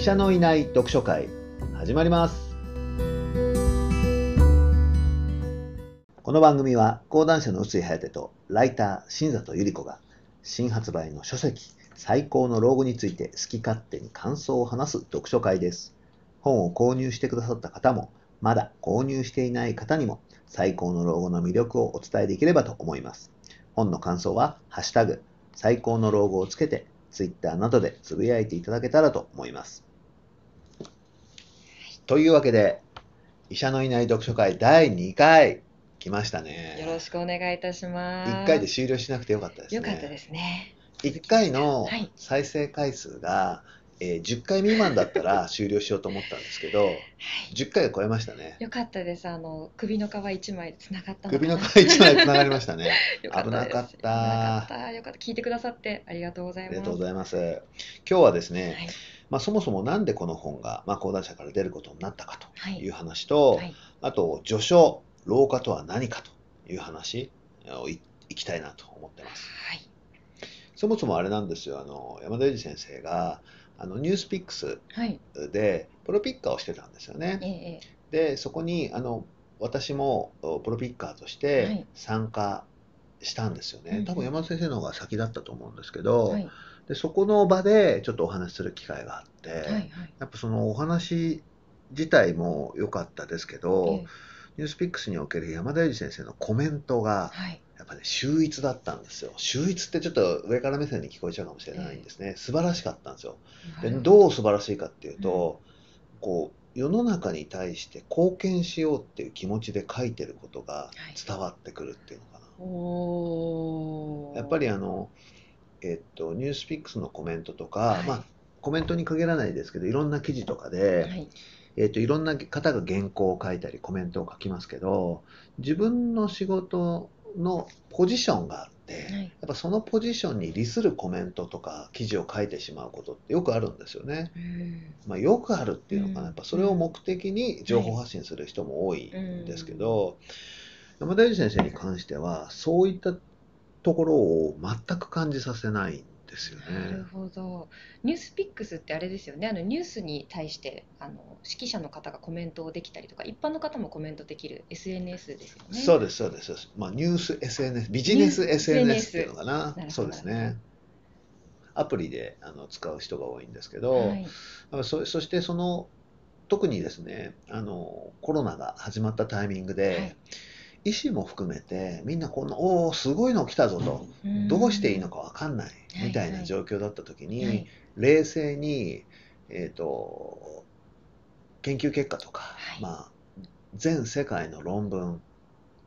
医者のいない読書会始まります。この番組は講談社の臼井颯とライター新里百合子が新発売の書籍最高の老後について好き勝手に感想を話す読書会です。本を購入してくださった方もまだ購入していない方にも最高の老後の魅力をお伝えできればと思います。本の感想はハッシュタグ最高の老後をつけてツイッターなどでつぶやいていただけたらと思います。というわけで、医者のいない読書会第2回来ましたね。よろしくお願いいたします。1回で終了しなくてよかったですね。よかったですね。1回のはい再生回数が、えー10回未満だったら 終了しようと思ったんですけど、はい。10回を超えましたね。よかったです。あの首の皮一枚つながった。首の皮1枚つながりましたね。危なかった。よかった。聞いてくださってありがとうございます。ありがとうございます。今日はですね、はい。まあ、そもそもなんでこの本が、まあ、講談社から出ることになったかはい。という話と、はい。あと、序書、老化とは何かという話をいいきたいなと思ってます。はい。そもそもあれなんですよ、あの山田裕二先生があのニュースピックスはい。でプロピッカーをしてたんですよえね。ええで、そこにあの私もおプロピッカーとしはてい参加したんですよね。多分山田先生の方が先だったと思うんですけえど、はい。でそこの場でちょっとお話しする機会があって、はい。はい。やっぱそのお話自体も良かったですけど、えニュースピックスにおける山田裕二先生のコメントがえはい。やっぱね秀逸だったんですよ秀逸ってちょっと上から目線に聞こえちゃうかもしれないんですね、素晴らしかったんですよでどう素晴らしいかっていうと、こう世の中に対して貢献しようっていう気持ちで書いてることが伝わってくるっていうのかな、おお。やっぱりあのえっとニュースピックスのコメントとか、はいまあコメントに限らないですけどいろんな記事とかで、はい。えー、といろんな方が原稿を書いたりコメントを書きますけど自分の仕事のポジションがあって、はい。やっぱそのポジションに利するコメントとか記事を書いてしまうことってよくあるんですよね。うん。まあ、よくあるっていうのかな、うんやっぱそれを目的に情報発信する人も多いんですけど、山田裕二先生に関してはそういったところを全く感じさせないんですよなるね。ほど。ニュースピックスってあれですよね。あのニュースに対してあの指揮者の方がコメントをできたりとか、一般の方もコメントできる SNS ですよね。そうです、そうです。まあ、ニュース SNS、ビジネス SNS っていうのかななそうですね。アプリであの使う人が多いんですけど、はい。そそしてその、特にですね、あの、コロナが始まったタイミングで、はい医師も含めて、みんなこんな、おお、すごいの来たぞと、うんどうしていいのかわかんないはいみたいな状況だった時に、はい冷静に、えっ、と、研究結果とか、はいまあ、全世界の論文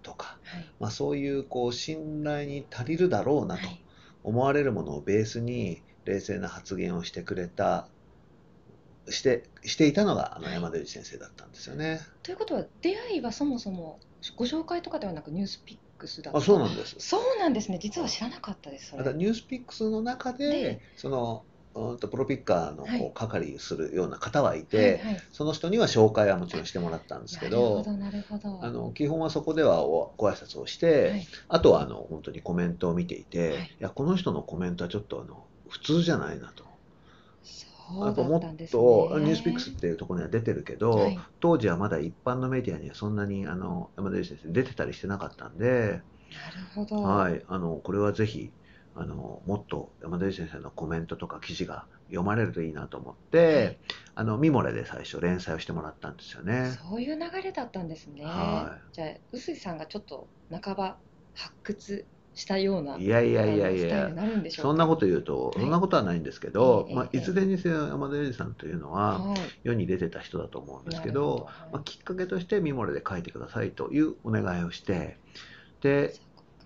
とか、はい。まあ、そういうこう信頼に足りるだろうなとはい。思われるものをベースに冷静な発言をしてくれたしてしていたのがあのはい山田裕二先生だったんですよね。ということは出会いはそもそもご紹介とかではなくニュースピックスだった。あそうなんです。そうなんですね。実は知らなかったです。たニュースピックスの中ででそのうんとプロピッカーのはいこう係するような方はいて、はいはい。その人には紹介はもちろんしてもらったんですけどなるほどなるほど。あの基本はそこではおご挨拶をして、はいあとはあの本当にコメントを見ていて、はいい、やこの人のコメントはちょっとあの普通じゃないなと。そうだやっぱもっと、ね。ニュースピックスっていうところには出てるけど、はい当時はまだ一般のメディアにはそんなにあの山田先生出てたりしてなかったんで、なるほど。はい、あのこれはぜひあのもっと山田先生のコメントとか記事が読まれるといいなと思って、はいあのミモレで最初連載をしてもらったんですよね。そういう流れだったんですね。はじゃあ臼井さんがちょっと半ば発掘したようないやいやいやいや。そんなこと言うと、はいそんなことはないんですけど、まあ、ええええいずれにせよ山田裕二さんというのははい。世に出てた人だと思うんですけど、まあ、きっかけとしてミモレで書いてくださいというお願いをしてで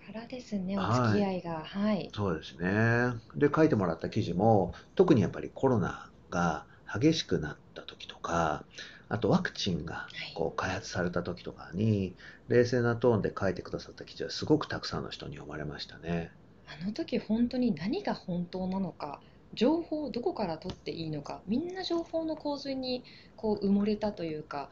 からですね、おはい付き合いが。はい。そうですねで書いてもらった記事も特にやっぱりコロナが激しくなった時とかあとワクチンがはいこう開発された時とかに冷静なトーンで書いてくださった記事はすごくたくさんの人に読まれましたね。あの時本当に何が本当なのか情報をどこから取っていいのかみんな情報の洪水にこう埋もれたというか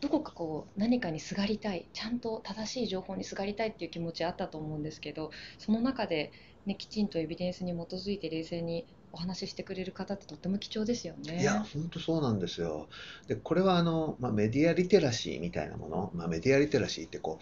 どこかこう何かにすがりたいちゃんと正しい情報にすがりたいっていう気持ちあったと思うんですけどその中で、ね、きちんとエビデンスに基づいて冷静にお話ししてくれる方ってとっても貴重ですよね。いや、本当そうなんですよ。で、これはあの、まあ、メディアリテラシーみたいなもの、まあ、メディアリテラシーってこ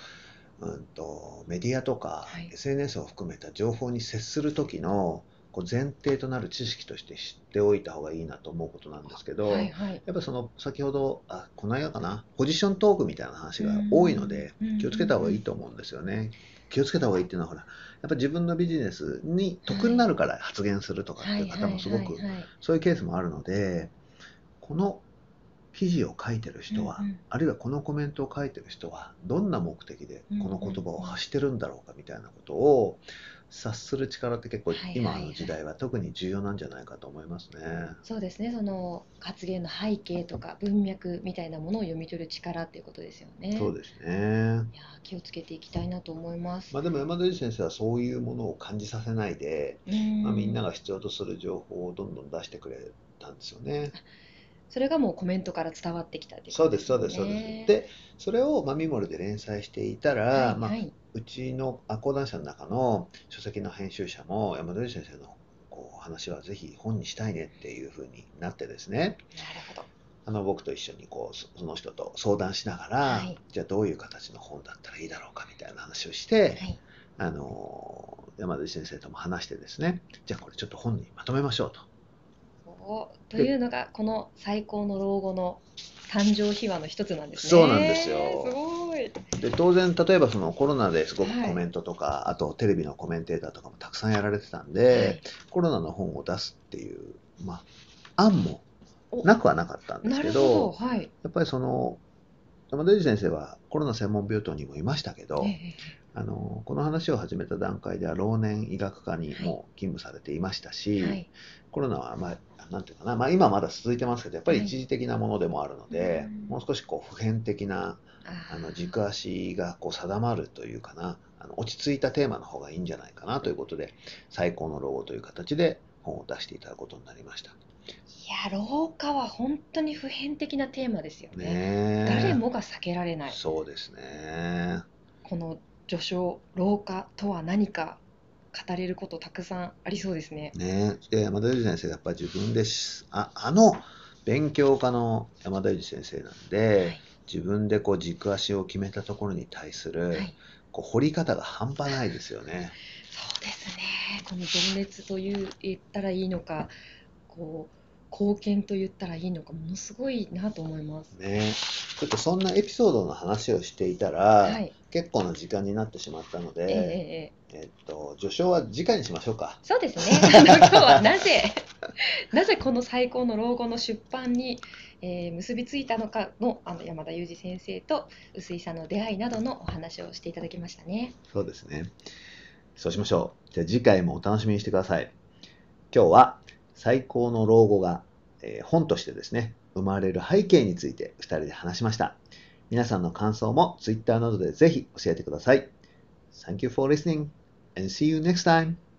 う、うんと、メディアとかはい SNS を含めた情報に接する時のこう前提となる知識として知っておいた方がいいなと思うことなんですけど、はいはい。やっぱその先ほどあこの間かな？ポジショントークみたいな話が多いのでうん気をつけた方がいいと思うんですよね。気をつけた方がいいっていうのはほらやっぱ自分のビジネスに得になるから発言するとかっていう方もすごくそういうケースもあるのでこの記事を書いてる人は、うんうん。あるいはこのコメントを書いてる人はどんな目的でこの言葉を発してるんだろうかみたいなことを察する力って結構今の時代は特に重要なんじゃないかと思いますね。そうですね。その発言の背景とか文脈みたいなものを読み取る力っていうことですよね。そうですね。いやー気をつけていきたいなと思います。まあ、でも山田先生はそういうものを感じさせないで、うんまあ、みんなが必要とする情報をどんどん出してくれたんですよね。それがもうコメントから伝わってきたっていうそうです、ことそうです、そうです。ねで、それをまあミモルで連載していたら、まあはいは、いうちのあ講談社の中の書籍の編集者も山田先生のこう話はぜひ本にしたいねっていうふうになってですね、なるほど。あの僕と一緒にこうそその人と相談しながら、はいじゃあどういう形の本だったらいいだろうかみたいな話をして、はい。あの山田先生とも話してですね、じゃあこれちょっと本にまとめましょうと。おというのがこの最高の老後の誕生秘話の一つなんですね。そうなんですよすごい。で当然例えばそのコロナですごくはいコメントとか、あとテレビのコメンテーターとかもたくさんやられてたんで、コロナの本を出すっていう、まあ、案もおなくはなかったんですけど。どはい。やっぱりその山田先生はコロナ専門病棟にもいましたけど、ええあのこの話を始めた段階では老年医学科にも勤務されていましたし、はい。コロナは、まあ、なんていうかな、まあ、今はまだ続いてますけど、やっぱりはい一時的なものでもあるので、うんもう少しこう普遍的なあの軸足がこう定まるというかな、あの落ち着いたテーマの方がいいんじゃないかなということで、最高の老後という形で本を出していただくことになりました。いや老化は本当に普遍的なテーマですよね。ねえ誰もが避けられない。そうですね。この序章老化とは何か語れることたくさんありそうですね。ね山田裕二先生がやっぱり自分でしああの勉強家の山田裕二先生なんで、はい自分でこう軸足を決めたところに対する、はい。こう掘り方が半端ないですよね。そうですね。この情熱という言ったらいいのか、こう貢献と言ったらいいのか、ものすごいなと思います。ねちょっとそんなエピソードの話をしていたら、はい。結構な時間になってしまったので、ええええっと、序章は次回にしましょうか。そうですね。今日はなぜ なぜこの最高の老後の出版に、えー結びついたのかのあの山田裕二先生と臼井さんの出会いなどのお話をしていただきましたね。そうですね。そうしましょう。じゃあ次回もお楽しみにしてください。今日は最高の老後が、えー本としてですね、生まれる背景について2人で話しました。皆さんの感想も Twitter などでぜひ教えてください。Thank you for listening and see you next time.